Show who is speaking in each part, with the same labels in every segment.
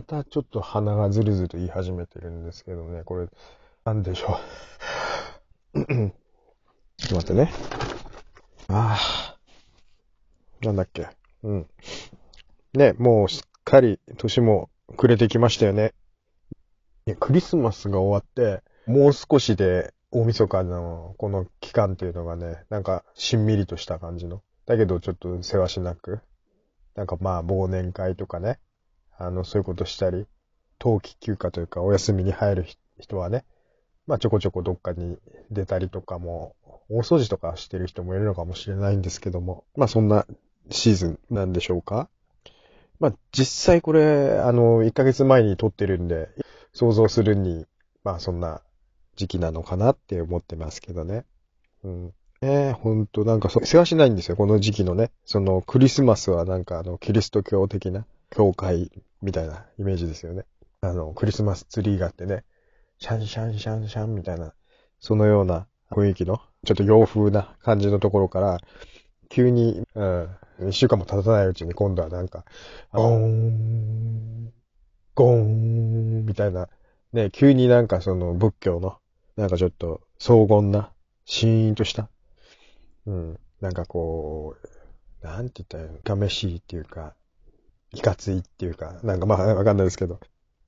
Speaker 1: またちょっと鼻がずるずる言い始めてるんですけどね、これ、なんでしょう。ちょっと待ってね。ああ。なんだっけ。うん。ね、もうすっかり年も暮れてきましたよね。クリスマスが終わって、もう少しで大晦日のこの期間っていうのがね、なんかしんみりとした感じの。だけどちょっと世話しなく。なんかまあ忘年会とかね、あの、そういうことしたり、冬季休暇というかお休みに入る人はね、まあちょこちょこどっかに出たりとかも、大掃除とかしてる人もいるのかもしれないんですけども、まあそんなシーズンなんでしょうかまあ実際これ、あの、1ヶ月前に撮ってるんで、想像するに、まあそんな時期なのかなって思ってますけどね。うん。ええほんと、なんかそ、世話しないんですよ、この時期のね。その、クリスマスはなんかあの、キリスト教的な教会みたいなイメージですよね。あの、クリスマスツリーがあってね、シャンシャンシャンシャンみたいな、そのような雰囲気の、ちょっと洋風な感じのところから、急に、うん、一週間も経たないうちに今度はなんか、ゴーン、ゴーン、みたいな、ね、急になんかその仏教の、なんかちょっと荘厳な、シーンとした、うん、なんかこう、なんて言ったらいいのがめしいっていうか、いかついっていうか、なんかまあわかんないですけど、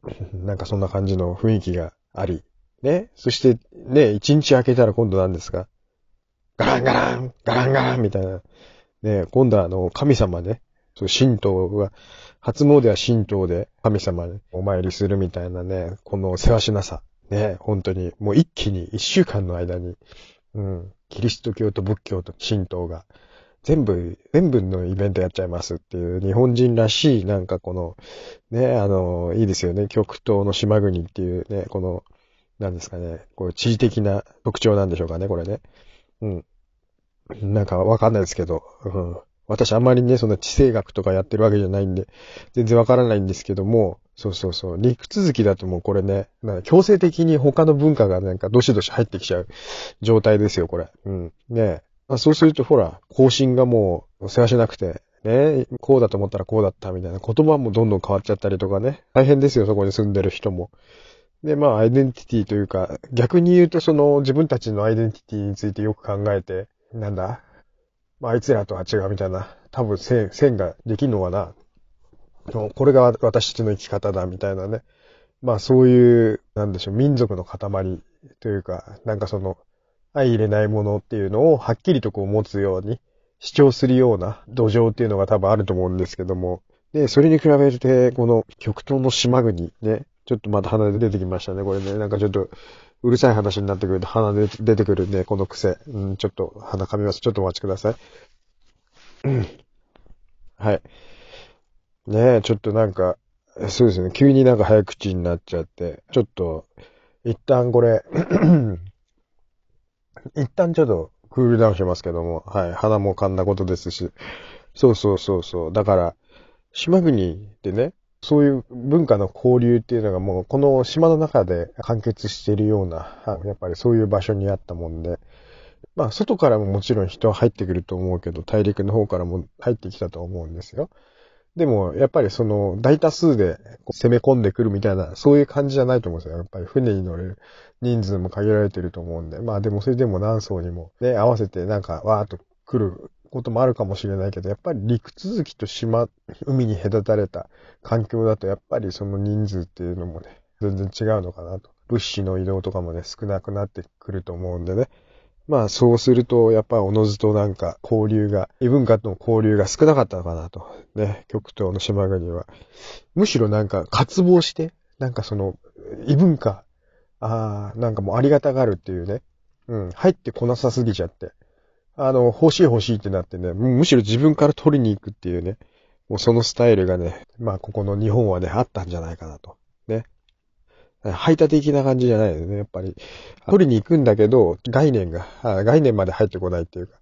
Speaker 1: なんかそんな感じの雰囲気があり、ね、そしてね、一日明けたら今度なんですかガランガラン、ガランガランみたいな、ね、今度はあの、神様ね、そう、神道が、初詣は神道で神様にお参りするみたいなね、この世話しなさ。ね、本当に、もう一気に一週間の間に、うん、キリスト教と仏教と神道が、全部、全部のイベントやっちゃいますっていう、日本人らしい、なんかこの、ね、あの、いいですよね、極東の島国っていうね、この、なんですかね、こう、地理的な特徴なんでしょうかね、これね。うん。なんかわかんないですけど、うん。私あんまりね、そんな地政学とかやってるわけじゃないんで、全然わからないんですけども、そうそうそう。陸続きだともうこれね、強制的に他の文化がなんかどしどし入ってきちゃう状態ですよ、これ。うん。ねえ。そうするとほら、更新がもう世話しなくて、ねこうだと思ったらこうだったみたいな言葉もどんどん変わっちゃったりとかね。大変ですよ、そこに住んでる人も。で、まあ、アイデンティティというか、逆に言うとその自分たちのアイデンティティについてよく考えて、なんだまあ、あいつらとは違うみたいな、多分線、線ができんのかな。これが私たちの生き方だみたいなね。まあそういう、なんでしょう、民族の塊というか、なんかその、相入れないものっていうのをはっきりとこう持つように主張するような土壌っていうのが多分あると思うんですけども。で、それに比べて、この極東の島国ね、ちょっとまた鼻で出てきましたね、これね。なんかちょっと、うるさい話になってくると鼻で出てくるね、この癖。うん、ちょっと鼻噛みます。ちょっとお待ちください。うん。はい。ねえ、ちょっとなんか、そうですね。急になんか早口になっちゃって、ちょっと、一旦これ一旦ちょっとクールダウンしますけども、はい。鼻も噛んだことですし。そうそうそうそう。だから、島国ってね、そういう文化の交流っていうのがもうこの島の中で完結しているような、やっぱりそういう場所にあったもんで、まあ外からももちろん人は入ってくると思うけど、大陸の方からも入ってきたと思うんですよ。でも、やっぱりその大多数で攻め込んでくるみたいな、そういう感じじゃないと思うんですよ。やっぱり船に乗れる人数も限られてると思うんで。まあでもそれでも何層にもね、合わせてなんかわーっと来ることもあるかもしれないけど、やっぱり陸続きと島、海に隔たれた環境だと、やっぱりその人数っていうのもね、全然違うのかなと。物資の移動とかもね、少なくなってくると思うんでね。まあそうすると、やっぱおのずとなんか交流が、異文化との交流が少なかったのかなと。ね、極東の島国は。むしろなんか渇望して、なんかその異文化、ああ、なんかもうありがたがるっていうね。うん、入ってこなさすぎちゃって。あの、欲しい欲しいってなってね、むしろ自分から取りに行くっていうね、もうそのスタイルがね、まあここの日本はね、あったんじゃないかなと。ね。排他的な感じじゃないよね、やっぱり。取りに行くんだけど、概念が、概念まで入ってこないっていうか。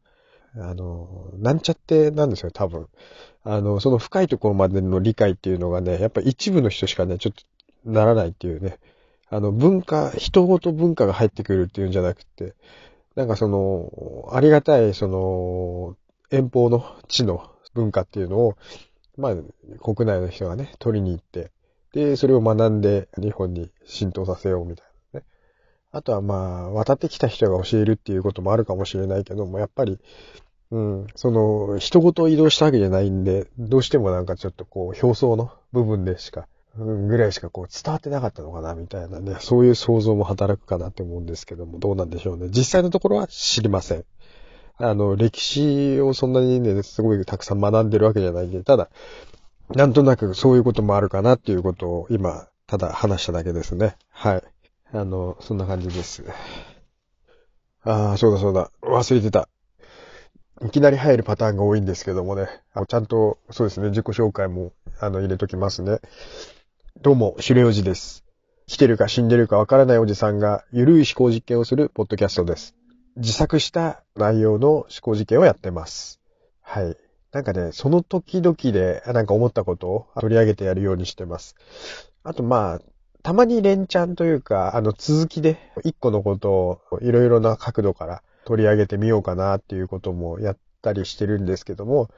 Speaker 1: あの、なんちゃってなんですよ、多分。あの、その深いところまでの理解っていうのがね、やっぱ一部の人しかね、ちょっとならないっていうね。あの、文化、人ごと文化が入ってくるっていうんじゃなくて、なんかその、ありがたい、その、遠方の地の文化っていうのを、まあ、国内の人がね、取りに行って、で、それを学んで日本に浸透させようみたいなね。あとはまあ、渡ってきた人が教えるっていうこともあるかもしれないけども、やっぱり、うん、その、人ごと移動したわけじゃないんで、どうしてもなんかちょっとこう、表層の部分でしか、うん、ぐらいしかこう伝わってなかったのかな、みたいなね、そういう想像も働くかなって思うんですけども、どうなんでしょうね。実際のところは知りません。あの、歴史をそんなにね、すごいたくさん学んでるわけじゃないんで、ただ、なんとなくそういうこともあるかなっていうことを今、ただ話しただけですね。はい。あの、そんな感じです。ああ、そうだそうだ。忘れてた。いきなり入るパターンが多いんですけどもね。ちゃんと、そうですね、自己紹介も、あの、入れときますね。どうも、シュレオジです。来てるか死んでるかわからないおじさんが、ゆるい思考実験をするポッドキャストです。自作した内容の思考実験をやってます。はい。なんかね、その時々で、なんか思ったことを取り上げてやるようにしてます。あと、まあ、たまに連チャンというか、あの、続きで、一個のことをいろいろな角度から取り上げてみようかなっていうこともやったりしてるんですけども、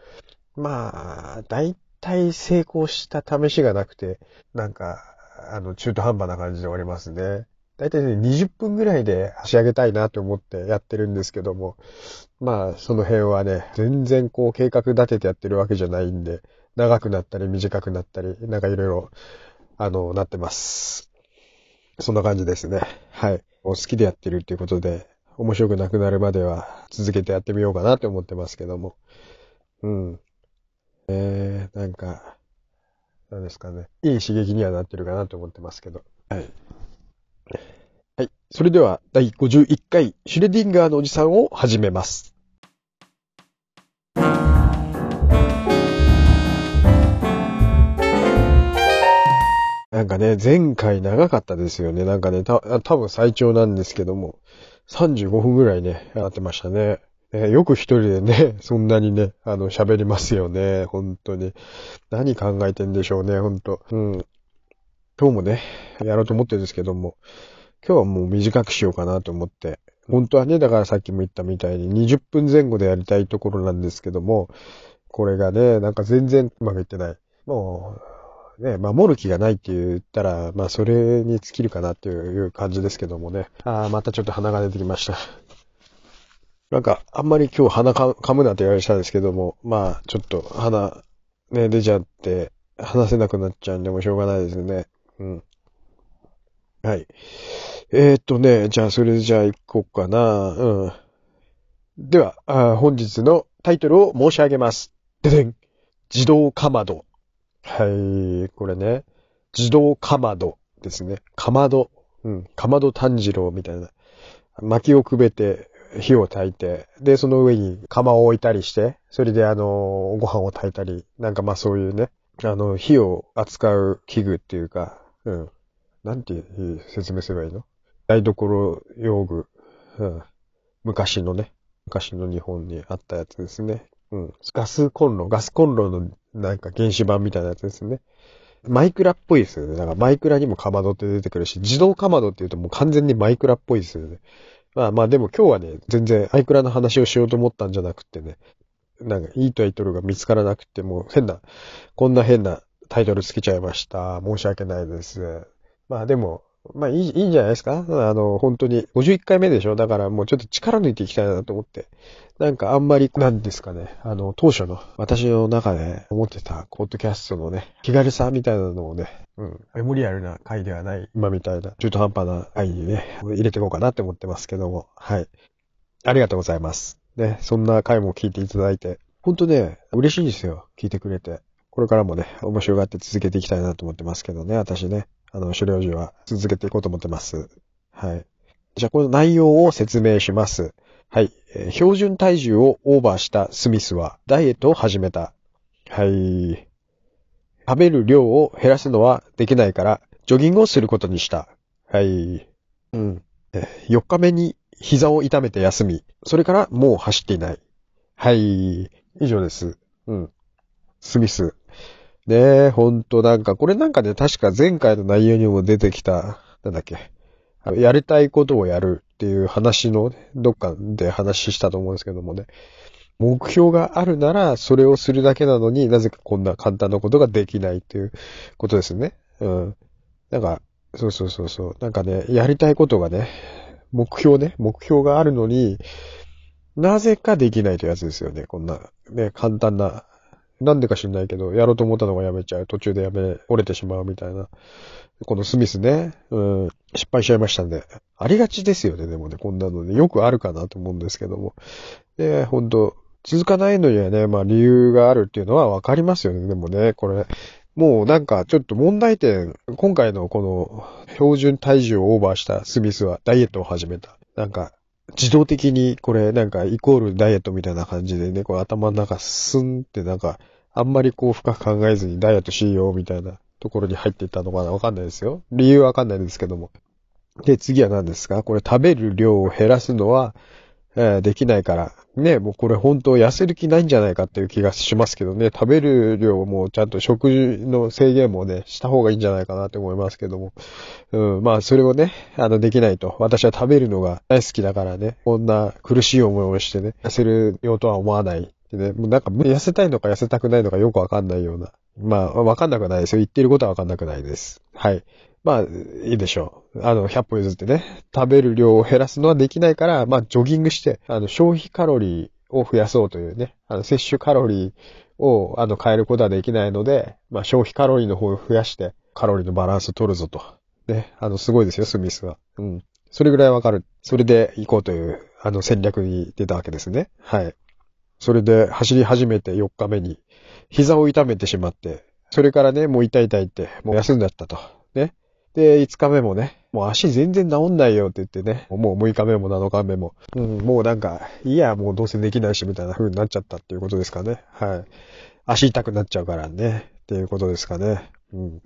Speaker 1: まあ、大体成功した試しがなくて、なんか、あの、中途半端な感じで終わりますね。大体ね、20分ぐらいで仕上げたいなと思ってやってるんですけども、まあ、その辺はね、全然こう計画立ててやってるわけじゃないんで、長くなったり短くなったり、なんかいろいろ、あの、なってます。そんな感じですね。はい。好きでやってるっていうことで、面白くなくなるまでは続けてやってみようかなって思ってますけども。うん。えー、なんか、なんですかね。いい刺激にはなってるかなと思ってますけど。はい。はい。それでは、第51回、シュレディンガーのおじさんを始めます。なんかね、前回長かったですよね。なんかね、た、多分最長なんですけども、35分ぐらいね、やってましたね。え、よく一人でね、そんなにね、あの、喋りますよね。本当に。何考えてんでしょうね、本当うん。今日もね、やろうと思ってるんですけども、今日はもう短くしようかなと思って。本当はね、だからさっきも言ったみたいに20分前後でやりたいところなんですけども、これがね、なんか全然うまくいってない。もう、ね、守る気がないって言ったら、まあそれに尽きるかなっていう感じですけどもね。ああ、またちょっと鼻が出てきました。なんか、あんまり今日鼻か噛むなって言われたんですけども、まあちょっと鼻ね、出ちゃって、話せなくなっちゃうんでもしょうがないですね。うん。はい。えー、っとね、じゃあそれじゃあ行こうかな。うん。では、あ本日のタイトルを申し上げます。ででん自動かまど。はい、これね。自動かまどですね。かまど。うん。かまど炭治郎みたいな。薪をくべて、火を焚いて、で、その上に釜を置いたりして、それであの、ご飯を炊いたり、なんかまあそういうね、あの、火を扱う器具っていうか、うん。なんて説明すればいいの？台所用具、うん。昔のね、昔の日本にあったやつですね。うん。ガスコンロ、ガスコンロのなんか原子版みたいなやつですね。マイクラっぽいですよね。だからマイクラにもかまどって出てくるし、自動かまどって言うともう完全にマイクラっぽいですよね。まあまあでも今日はね、全然マイクラの話をしようと思ったんじゃなくてね、なんかいいタイトルが見つからなくて、もう変な、こんな変なタイトルつけちゃいました。申し訳ないです。まあでも、まあいい、いいんじゃないですか？あの、本当に、51回目でしょ？だからもうちょっと力抜いていきたいなと思って。なんかあんまり、なんですかね？あの、当初の私の中で思ってたポッドキャストのね、気軽さみたいなのをね、うん、メモリアルな回ではない、今みたいな中途半端な回にね、入れていこうかなって思ってますけども、はい。ありがとうございます。ね、そんな回も聞いていただいて、ほんとね、嬉しいんですよ。聞いてくれて。これからもね、面白がって続けていきたいなと思ってますけどね、私ね。あの、狩猟時は続けていこうと思ってます。はい。じゃあ、この内容を説明します。はい。えー、標準体重をオーバーしたスミスはダイエットを始めた。はい。食べる量を減らすのはできないから、ジョギングをすることにした。はい。うん。4日目に膝を痛めて休み、それからもう走っていない。はい。以上です。うん。スミス。ねえ、ほんとなんか、これなんかね、確か前回の内容にも出てきた、なんだっけ。やりたいことをやるっていう話の、ね、どっかで話したと思うんですけどもね。目標があるなら、それをするだけなのになぜかこんな簡単なことができないっていうことですね。うん。なんか、そうそうそうそう。なんかね、やりたいことがね、目標ね、目標があるのに、なぜかできないというやつですよね。こんな、ね、簡単な。なんでか知んないけど、やろうと思ったのがやめちゃう。途中でやめ、折れてしまうみたいな。このスミスね、うん、失敗しちゃいましたんで。ありがちですよね、でもね、こんなのね。よくあるかなと思うんですけども。で、ほんと、続かないのにはね、まあ理由があるっていうのはわかりますよね。でもね、これ、もうなんかちょっと問題点、今回のこの標準体重をオーバーしたスミスはダイエットを始めた。なんか自動的にこれなんかイコールダイエットみたいな感じでね、こう頭の中スンってなんかあんまりこう深く考えずにダイエットしようみたいなところに入っていったのかなわかんないですよ。理由わかんないですけども。で、次は何ですか？これ食べる量を減らすのは、えー、できないから。ね、もうこれ本当痩せる気ないんじゃないかっていう気がしますけどね、食べる量もちゃんと食事の制限もね、した方がいいんじゃないかなって思いますけども。うん、まあそれをね、あの、できないと。私は食べるのが大好きだからね、こんな苦しい思いをしてね、痩せるようとは思わない。ね、もうなんか痩せたいのか痩せたくないのかよくわかんないような。まあ、わかんなくないですよ。言ってることはわかんなくないです。はい。まあ、いいでしょう。あの、100歩譲ってね、食べる量を減らすのはできないから、まあ、ジョギングして、あの、消費カロリーを増やそうというね、あの、摂取カロリーを、あの、変えることはできないので、まあ、消費カロリーの方を増やして、カロリーのバランスを取るぞと。ね、あの、すごいですよ、スミスは。うん。それぐらいわかる。それで行こうという、あの、戦略に出たわけですね。はい。それで走り始めて4日目に、膝を痛めてしまって、それからね、もう痛い痛いって、もう休んだったと。で、5日目もね、もう足全然治んないよって言ってね、もう6日目も7日目も、うん、もうなんか、いや、もうどうせできないしみたいな風になっちゃったっていうことですかね。はい。足痛くなっちゃうからね、っていうことですかね。うん。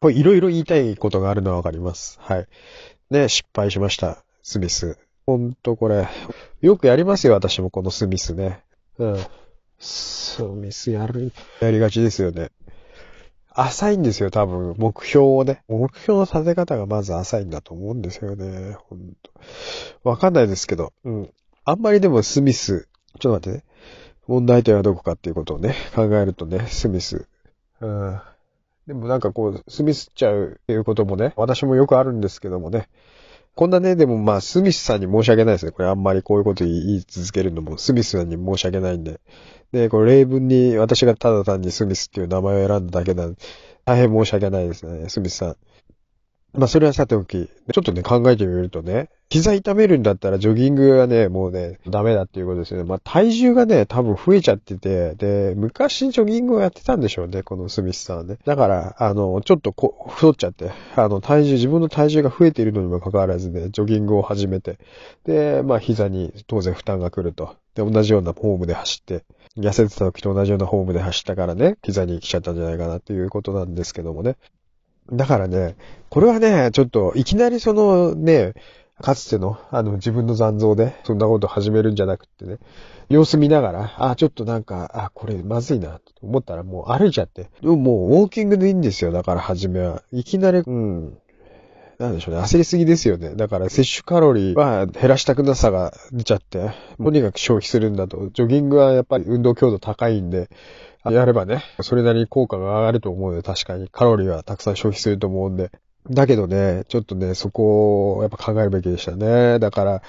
Speaker 1: これいろいろ言いたいことがあるのはわかります。はい。ね、失敗しました。スミス。ほんとこれ、よくやりますよ、私もこのスミスね。うん。スミスやる、やりがちですよね。浅いんですよ、多分。目標をね。目標の立て方がまず浅いんだと思うんですよね。ほんと。わかんないですけど。うん。あんまりでもスミス、ちょっと待ってね。問題点はどこかっていうことをね、考えるとね、スミス。うん。でもなんかこう、スミスっちゃうっていうこともね、私もよくあるんですけどもね。こんなね、でもまあ、スミスさんに申し訳ないですね。これあんまりこういうこと言い続けるのも、スミスさんに申し訳ないんで。で、これ例文に私がただ単にスミスっていう名前を選んだだけなんで、大変申し訳ないですね、スミスさん。まあ、それはさておき、ちょっとね、考えてみるとね、膝痛めるんだったらジョギングはね、もうね、ダメだっていうことですよね。まあ、体重がね、多分増えちゃってて、で、昔ジョギングをやってたんでしょうね、このスミスさんね。だから、あの、ちょっとこ太っちゃって、あの、体重、自分の体重が増えているのにもかかわらずね、ジョギングを始めて、で、まあ、膝に当然負担が来ると。で、同じようなフォームで走って、痩せてた時と同じようなフォームで走ったからね、膝に来ちゃったんじゃないかなっていうことなんですけどもね。だからね、これはね、ちょっと、いきなりそのね、かつての、あの、自分の残像で、そんなこと始めるんじゃなくってね、様子見ながら、あ、ちょっとなんか、あ、これまずいな、と思ったらもう歩いちゃって。でももう、ウォーキングでいいんですよ、だから初めは。いきなり、うん、なんでしょうね、焦りすぎですよね。だから摂取カロリーは減らしたくなさが出ちゃって、とにかく消費するんだと。ジョギングはやっぱり運動強度高いんで、やればね、それなりに効果が上がると思うので、確かにカロリーはたくさん消費すると思うんで。だけどね、ちょっとね、そこをやっぱ考えるべきでしたね。だから、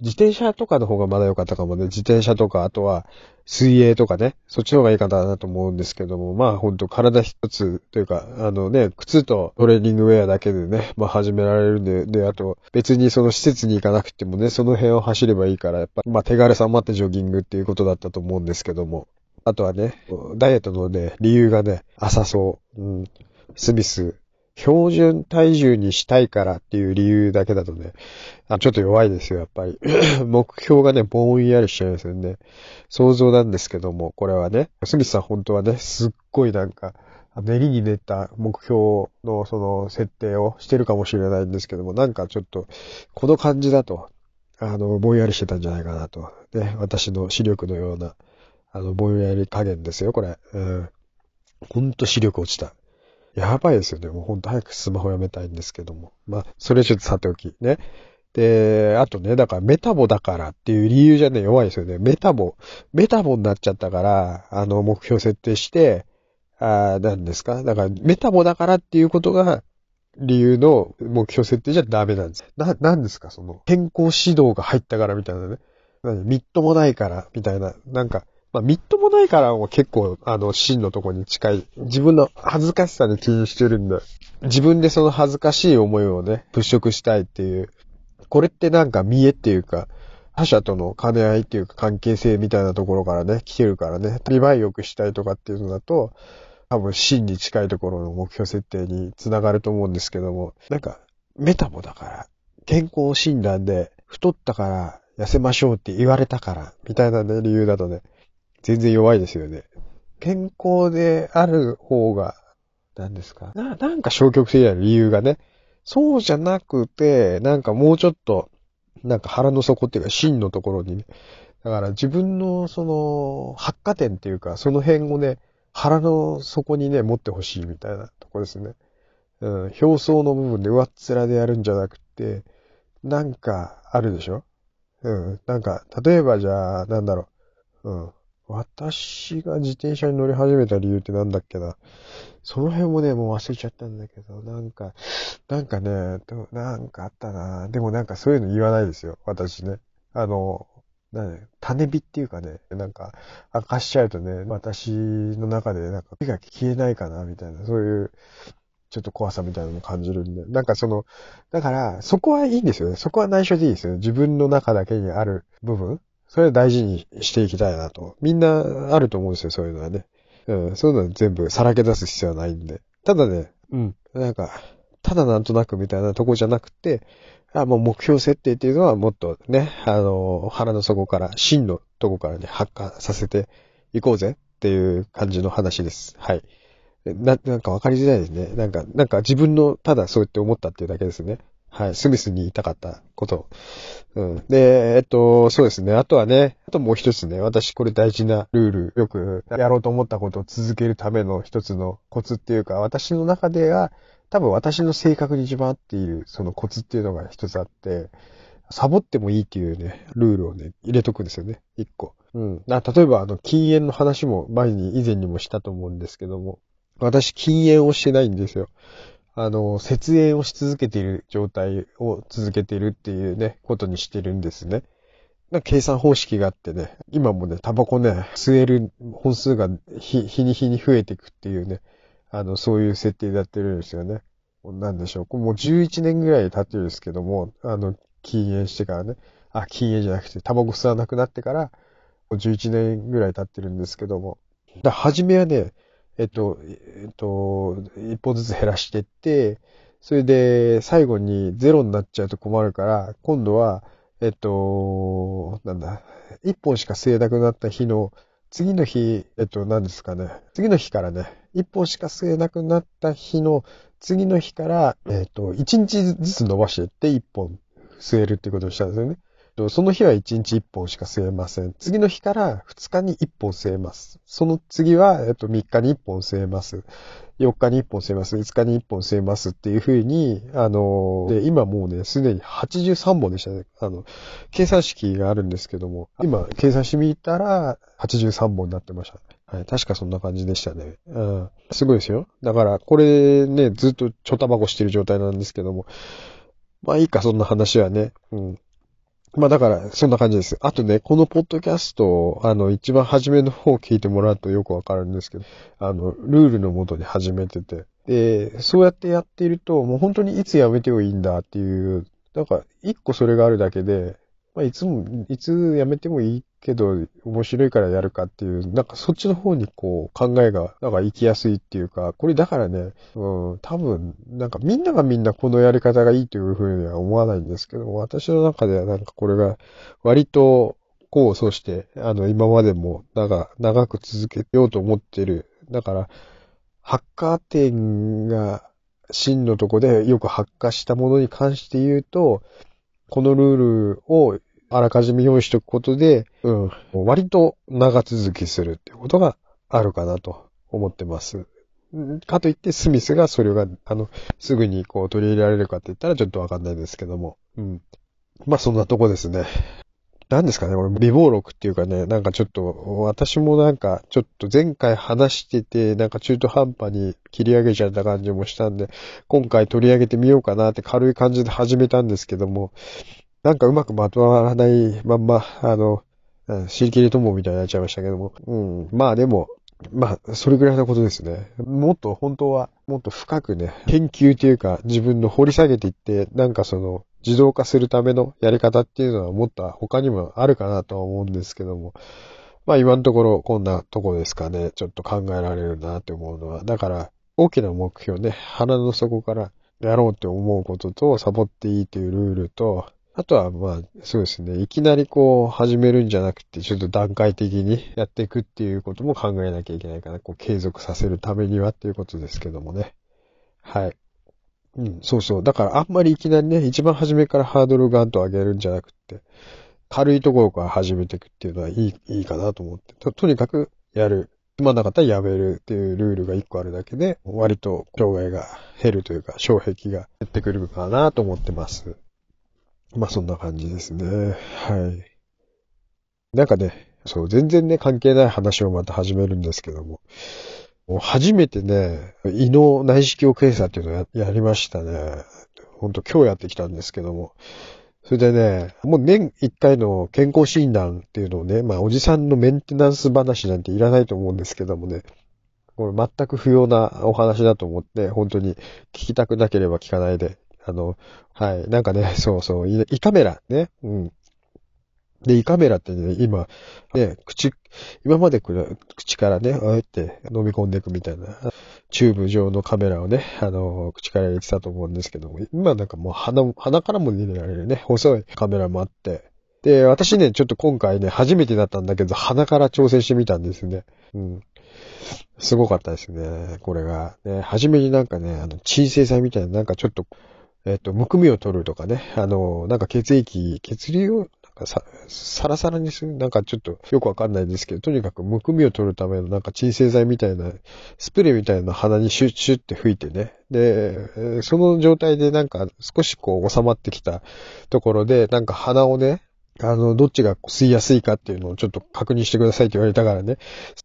Speaker 1: 自転車とかの方がまだ良かったかもね。自転車とか、あとは水泳とかね。そっちの方がいいかなと思うんですけども、まあほんと体一つというか、あのね、靴とトレーニングウェアだけでね、まあ始められるんで、で、あと別にその施設に行かなくてもね、その辺を走ればいいから、やっぱ、まあ手軽さもあってジョギングっていうことだったと思うんですけども。あとはね、ダイエットのね、理由がね、浅そう。うん。スミス、標準体重にしたいからっていう理由だけだとね、あちょっと弱いですよ、やっぱり。目標がね、ぼんやりしちゃいますよね。想像なんですけども、これはね、スミスさん本当はね、すっごいなんか、練りに練った目標のその設定をしてるかもしれないんですけども、なんかちょっと、この感じだと、あの、ぼんやりしてたんじゃないかなと。ね、私の視力のような、あの、ぼんやり加減ですよ、これ。うん。ほんと視力落ちた。やばいですよね。もうほんと早くスマホやめたいんですけども。まあ、それちょっとさておき。ね。で、あとね、だからメタボだからっていう理由じゃね、弱いですよね。メタボ。メタボになっちゃったから、あの、目標設定して、あなんですか？だから、メタボだからっていうことが、理由の目標設定じゃダメなんです。な、なんですか？その、健康指導が入ったからみたいなね。みっともないから、みたいな。なんか、まあ、みっともないからも結構、あの、真のとこに近い。自分の恥ずかしさに気にしてるんだ。自分でその恥ずかしい思いをね、払拭したいっていう。これってなんか見栄っていうか、他者との兼ね合いっていうか関係性みたいなところからね、来てるからね、見栄え良くしたいとかっていうのだと、多分真に近いところの目標設定につながると思うんですけども、なんか、メタボだから、健康診断で太ったから痩せましょうって言われたから、みたいなね、理由だとね、全然弱いですよね。健康である方が、何ですか？な、なんか消極的な理由がね、そうじゃなくて、なんかもうちょっと、なんか腹の底っていうか芯のところにね、だから自分のその発火点っていうか、その辺をね、腹の底にね、持ってほしいみたいなとこですね。うん、表層の部分で上っ面でやるんじゃなくて、なんかあるでしょ？うん、なんか、例えばじゃあ、なんだろう。うん。私が自転車に乗り始めた理由ってなんだっけな。その辺もね、もう忘れちゃったんだけど、なんか、なんかね、なんかあったな。でもなんかそういうの言わないですよ、私ね。あの、なね、種火っていうかね、なんか、明かしちゃうとね、私の中でなんか火が消えないかな、みたいな、そういう、ちょっと怖さみたいなのも感じるんで。なんかその、だから、そこはいいんですよね。そこは内緒でいいですよね。自分の中だけにある部分。それを大事にしていきたいなと。みんなあると思うんですよ、そういうのはね。うん、そういうのは全部さらけ出す必要はないんで。ただね、うん、なんか、ただなんとなくみたいなとこじゃなくて、あもう目標設定っていうのはもっとね、あの、腹の底から、真のとこからね、発火させていこうぜっていう感じの話です。はい。な、なんかわかりづらいですね。なんか、なんか自分の、ただそうやって思ったっていうだけですね。はい。スミスに言いたかったこと。うん。で、えっと、そうですね。あとはね、あともう一つね、私これ大事なルール、よくやろうと思ったことを続けるための一つのコツっていうか、私の中では、多分私の性格に一番合っている、そのコツっていうのが一つあって、サボってもいいっていうね、ルールをね、入れとくんですよね。一個。うん。例えば、あの、禁煙の話も前に、以前にもしたと思うんですけども、私、禁煙をしてないんですよ。あの、節煙をし続けている状態を続けているっていうね、ことにしてるんですね。な計算方式があってね、今もね、タバコね、吸える本数が日日に日に増えていくっていうね、あの、そういう設定でやってるんですよね。なんでしょう。もう11年ぐらい経ってるんですけども、あの、禁煙してからね、あ、禁煙じゃなくて、タバコ吸わなくなってから、もう11年ぐらい経ってるんですけども、だ初めはね、えっと、えっと、一歩ずつ減らしていって、それで最後にゼロになっちゃうと困るから、今度は、えっと、なんだ、一本しか吸えなくなった日の、次の日、えっと、何ですかね。次の日からね、一本しか吸えなくなった日の、次の日から、えっと、一日ずつ伸ばしていって一本吸えるってことをしたんですよね。とその日は1日1本しか吸えません。次の日から2日に1本吸えます。その次は、えっと、3日に1本吸えます。4日に1本吸えます。5日に1本吸えますっていう風に、あの、で、今もうね、すでに83本でしたね。あの、計算式があるんですけども、今、計算してみたら、83本になってました。はい、確かそんな感じでしたね。うん。すごいですよ。だから、これね、ずっとちょたばこしてる状態なんですけども、まあいいか、そんな話はね。うん。まあだから、そんな感じです。あとね、このポッドキャスト、あの、一番初めの方を聞いてもらうとよくわかるんですけど、あの、ルールのもとに始めてて、で、そうやってやっていると、もう本当にいつやめてもいいんだっていう、なんか、一個それがあるだけで、まあ、いつも、いつやめてもいいけど、面白いからやるかっていう、なんかそっちの方にこう考えが、なんか行きやすいっていうか、これだからね、うん、多分、なんかみんながみんなこのやり方がいいというふうには思わないんですけど、私の中ではなんかこれが割と、こう、そうして、あの、今までも、なんか、長く続けようと思ってる。だから、ハッカー店が真のとこでよく発火したものに関して言うと、このルールをあらかじめ用意しておくことで、うん、割と長続きするっていうことがあるかなと思ってます。かといって、スミスがそれが、あの、すぐにこう取り入れられるかって言ったらちょっとわかんないですけども。うん。まあそんなとこですね。何ですかね、これ、微暴録っていうかね、なんかちょっと、私もなんか、ちょっと前回話してて、なんか中途半端に切り上げちゃった感じもしたんで、今回取り上げてみようかなって軽い感じで始めたんですけども、なんかうまくまとまらないまんま、あの、尻切り友みたいになっちゃいましたけども、うん、まあでも、まあ、それぐらいのことですね。もっと本当は、もっと深くね、研究というか自分の掘り下げていって、なんかその、自動化するためのやり方っていうのはもっと他にもあるかなとは思うんですけども、まあ今のところこんなとこですかね、ちょっと考えられるなって思うのは、だから大きな目標ね、鼻の底からやろうって思うことと、サボっていいというルールと、あとは、まあ、そうですね。いきなりこう、始めるんじゃなくて、ちょっと段階的に やっていくっていうことも考えなきゃいけないかな。こう、継続させるためにはっていうことですけどもね。はい。うん、そうそう。だからあんまりいきなりね、一番初めからハードルガンと上げるんじゃなくて、軽いところから始めていくっていうのはいい、いいかなと思って。と、とにかくやる。つまんなかったらやめるっていうルールが一個あるだけで、割と障害が減るというか、障壁が減ってくるかなと思ってます。まあそんな感じですね。はい。なんかね、そう、全然ね、関係ない話をまた始めるんですけども、初めてね、胃の内視鏡検査っていうのをややりましたね。ほんと今日やってきたんですけども。それでね、もう年一回の健康診断っていうのをね、まあおじさんのメンテナンス話なんていらないと思うんですけどもね、これ全く不要なお話だと思って、本当に聞きたくなければ聞かないで、あの、はい、なんかね、そうそう、胃カメラね、うん。で、胃カメラってね、今、ね、口、今まで口からね、ああやって飲み込んでいくみたいな、チューブ状のカメラをね、あの、口から入れてたと思うんですけども、今なんかもう鼻、鼻からも入れられるね、細いカメラもあって、で、私ね、ちょっと今回ね、初めてだったんだけど、鼻から挑戦してみたんですね。うん。すごかったですね、これが。ね、初めになんかね、あの、鎮静剤みたいな、なんかちょっと、えっと、むくみを取るとかね、あの、なんか血液、血流を、なんかさ、サラサラにするなんかちょっとよくわかんないですけど、とにかくむくみを取るためのなんか鎮静剤みたいな、スプレーみたいな鼻にシュッシュッって吹いてね。で、その状態でなんか少しこう収まってきたところで、なんか鼻をね、あの、どっちが吸いやすいかっていうのをちょっと確認してくださいって言われたからね。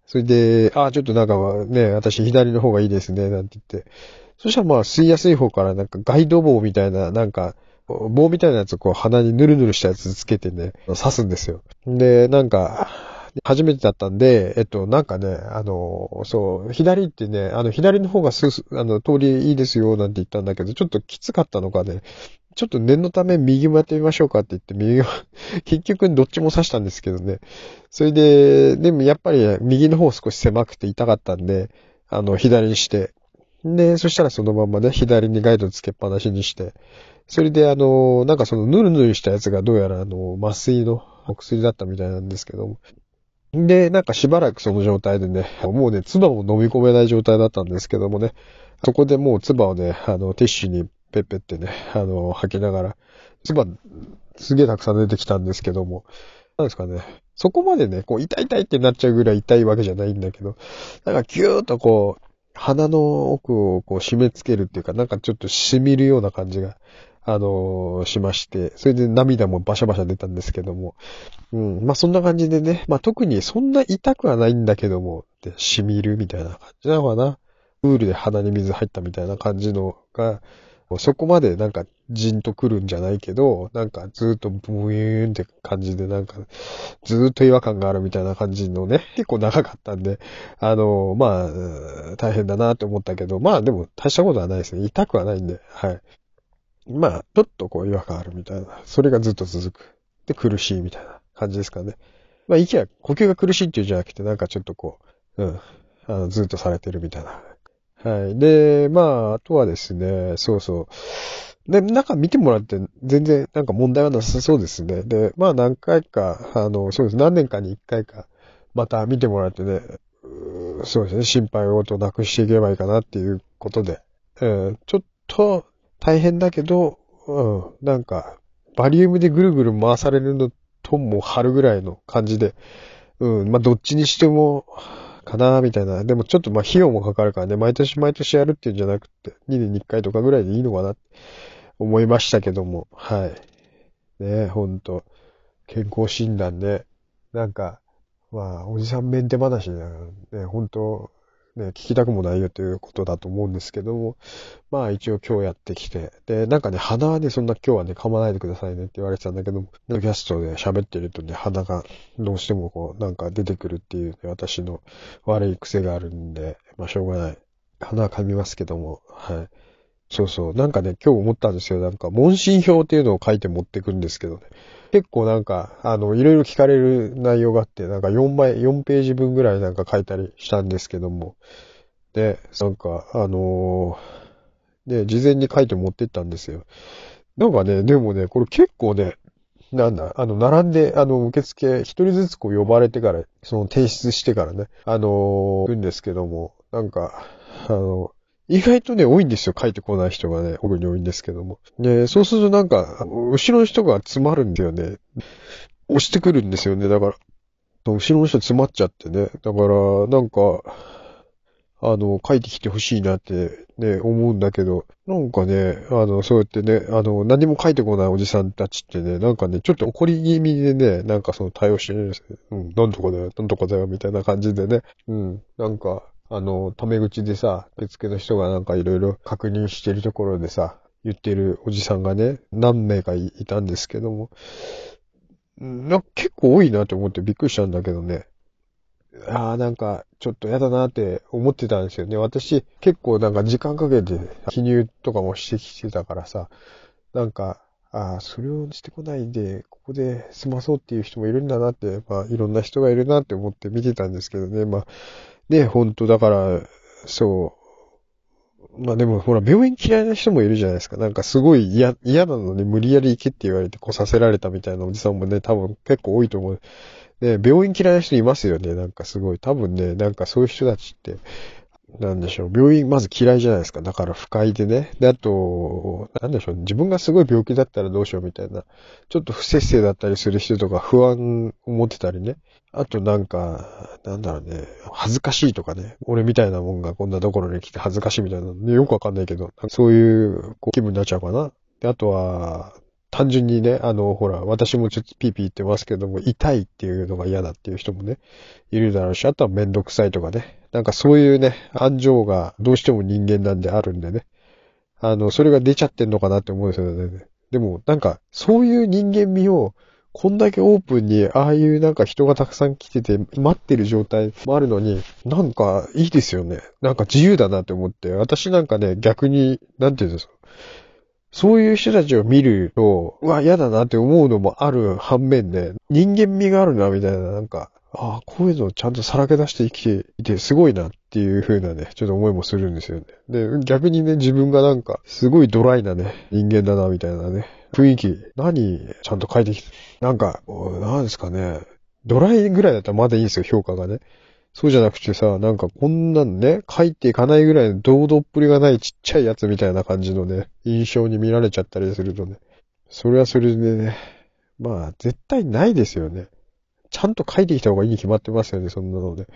Speaker 1: それで、ああ、ちょっとなんかね、私左の方がいいですね、なんて言って。そしたらまあ吸いやすい方からなんかガイド棒みたいな、なんか、棒みたいなやつをこう鼻にヌルヌルしたやつつけてね、刺すんですよ。で、なんか、初めてだったんで、えっと、なんかね、あの、そう、左ってね、あの、左の方がす、あの、通りいいですよ、なんて言ったんだけど、ちょっときつかったのかね、ちょっと念のため右もやってみましょうかって言って右を 結局どっちも刺したんですけどね。それで、でもやっぱり右の方少し狭くて痛かったんで、あの、左にして、で、そしたらそのままね、左にガイドつけっぱなしにして、それであの、なんかそのヌルヌルしたやつがどうやらあの、麻酔のお薬だったみたいなんですけども。で、なんかしばらくその状態でね、もうね、唾も飲み込めない状態だったんですけどもね、そこでもう唾をね、あの、ティッシュにペッペってね、あの、吐きながら、唾、すげえたくさん出てきたんですけども、なんですかね、そこまでね、こう、痛い痛いってなっちゃうぐらい痛いわけじゃないんだけど、なんかギューッとこう、鼻の奥をこう締め付けるっていうか、なんかちょっと染みるような感じが、あのー、しまして、それで涙もバシャバシャ出たんですけども、うん、まあそんな感じでね、まあ特にそんな痛くはないんだけども、で、染みるみたいな感じなのかな。ウールで鼻に水入ったみたいな感じのが、そこまでなんかじんとくるんじゃないけど、なんかずっとブーンって感じでなんかずっと違和感があるみたいな感じのね、結構長かったんで、あの、まあ、大変だなって思ったけど、まあでも大したことはないですね。痛くはないんで、はい。まあ、ちょっとこう違和感あるみたいな。それがずっと続く。で、苦しいみたいな感じですかね。まあ、息は、呼吸が苦しいっていうんじゃなくて、なんかちょっとこう、うん、あの、ずっとされてるみたいなはい。で、まあ、あとはですね、そうそう。で、中見てもらって全然なんか問題はなさそうですね。で、まあ何回か、あの、そうです。何年かに一回か、また見てもらってね、そうですね、心配事をなくしていけばいいかなっていうことで、うん、ちょっと大変だけど、うん、なんか、バリウムでぐるぐる回されるのとも春ぐらいの感じで、うん、まあどっちにしても、かなみたいな。でもちょっとまあ費用もかかるからね、毎年毎年やるっていうんじゃなくて、2年に1回とかぐらいでいいのかなって思いましたけども、はい。ねほんと。健康診断ね、なんか、まあ、おじさんメンテ話だね、本当ね、聞きたくもないよということだと思うんですけども、まあ一応今日やってきて、で、なんかね、鼻はね、そんな今日はね、噛まないでくださいねって言われてたんだけども、キャストで喋ってるとね、鼻がどうしてもこう、なんか出てくるっていう、ね、私の悪い癖があるんで、まあしょうがない。鼻は噛みますけども、はい。そうそう。なんかね、今日思ったんですよ。なんか、問診票っていうのを書いて持ってくんですけどね。結構なんか、あの、いろいろ聞かれる内容があって、なんか4枚、4ページ分ぐらいなんか書いたりしたんですけども。で、なんか、あのー、で、事前に書いて持ってったんですよ。なんかね、でもね、これ結構ね、なんだ、あの、並んで、あの、受付、一人ずつこう呼ばれてから、その提出してからね、あのー、るんですけども、なんか、あの、意外とね、多いんですよ。書いてこない人がね、奥に多いんですけども。で、そうするとなんか、後ろの人が詰まるんだよね。押してくるんですよね。だから、後ろの人詰まっちゃってね。だから、なんか、あの、書いてきてほしいなってね、思うんだけど、なんかね、あの、そうやってね、あの、何も書いてこないおじさんたちってね、なんかね、ちょっと怒り気味でね、なんかその対応してるんですよ。うん、なんとかだよ、なんとかだよ、みたいな感じでね。うん、なんか、あの、タメ口でさ、受付の人がなんかいろいろ確認してるところでさ、言ってるおじさんがね、何名かいたんですけども、な結構多いなと思ってびっくりしたんだけどね。ああ、なんか、ちょっと嫌だなって思ってたんですよね。私、結構なんか時間かけて記入とかもしてきてたからさ、なんか、ああ、それをしてこないで、ここで済まそうっていう人もいるんだなって、まあ、いろんな人がいるなって思って見てたんですけどね。まあ、ね、本当だから、そう。まあでもほら、病院嫌いな人もいるじゃないですか。なんかすごい嫌、嫌なのに無理やり行けって言われてこうさせられたみたいなおじさんもね、多分結構多いと思う。ね、病院嫌いな人いますよね。なんかすごい。多分ね、なんかそういう人たちって、なんでしょう。病院まず嫌いじゃないですか。だから不快でね。で、あと、なんでしょう。自分がすごい病気だったらどうしようみたいな。ちょっと不節制だったりする人とか不安を持ってたりね。あとなんか、なんだろうね。恥ずかしいとかね。俺みたいなもんがこんなところに来て恥ずかしいみたいな。よくわかんないけど、そういう気分になっちゃうかな。で、あとは、単純にね、あの、ほら、私もちょっとピーピー言ってますけども、痛いっていうのが嫌だっていう人もね、いるだろうし、あとはめんどくさいとかね。なんかそういうね、安情がどうしても人間なんであるんでね。あの、それが出ちゃってんのかなって思うんですよね。でも、なんか、そういう人間味を、こんだけオープンに、ああいうなんか人がたくさん来てて、待ってる状態もあるのに、なんかいいですよね。なんか自由だなって思って、私なんかね、逆に、なんていうんですか。そういう人たちを見ると、うわ、嫌だなって思うのもある反面で、人間味があるな、みたいな、なんか、ああ、こういうのをちゃんとさらけ出して生きていて、すごいなっていう風なね、ちょっと思いもするんですよね。で、逆にね、自分がなんか、すごいドライなね、人間だな、みたいなね、雰囲気、何、ちゃんと書いてきて、なんか、なんですかね、ドライぐらいだったらまだいいんですよ、評価がね。そうじゃなくてさ、なんかこんなんね、書いていかないぐらいの堂々っぷりがないちっちゃいやつみたいな感じのね、印象に見られちゃったりするとね、それはそれでね、まあ、絶対ないですよね。ちゃんと書いてきた方がいいに決まってますよね、そんなので。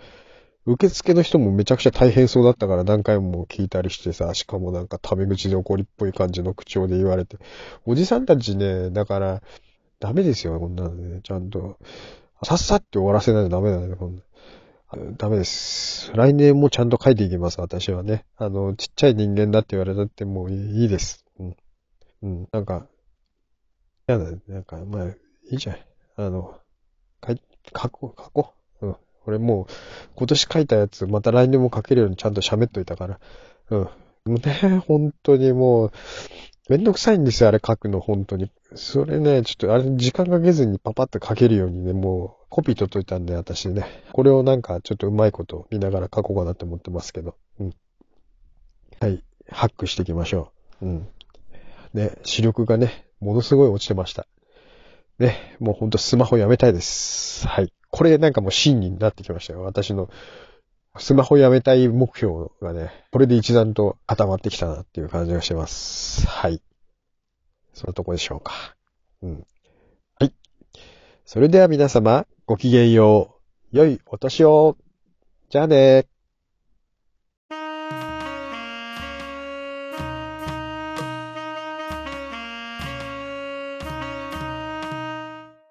Speaker 1: 受付の人もめちゃくちゃ大変そうだったから何回も聞いたりしてさ、しかもなんかタメ口で怒りっぽい感じの口調で言われて。おじさんたちね、だから、ダメですよ、こんなのね。ちゃんと。さっさって終わらせないとダメだね、こんな。ダメです。来年もちゃんと書いていきます、私はね。あの、ちっちゃい人間だって言われたってもういいです。うん。うん。なんか、やだ、なんか、まあ、いいじゃん。あの、書、こう、書こう。うん。俺もう、今年書いたやつ、また来年も書けるようにちゃんと喋っといたから。うん。もうね、本当にもう、めんどくさいんですよ、あれ書くの、本当に。それね、ちょっとあれ時間かけずにパパって書けるようにね、もうコピー取っといたんで、私ね。これをなんかちょっとうまいこと見ながら書こうかなって思ってますけど。うん。はい。ハックしていきましょう。うん。ね、視力がね、ものすごい落ちてました。ね、もうほんとスマホやめたいです。はい。これなんかもう真になってきましたよ。私のスマホやめたい目標がね、これで一段と固まってきたなっていう感じがしてます。はい。そのとこでしょうか。うん。はい。それでは皆様、ごきげんよう。良いお年を。じゃあね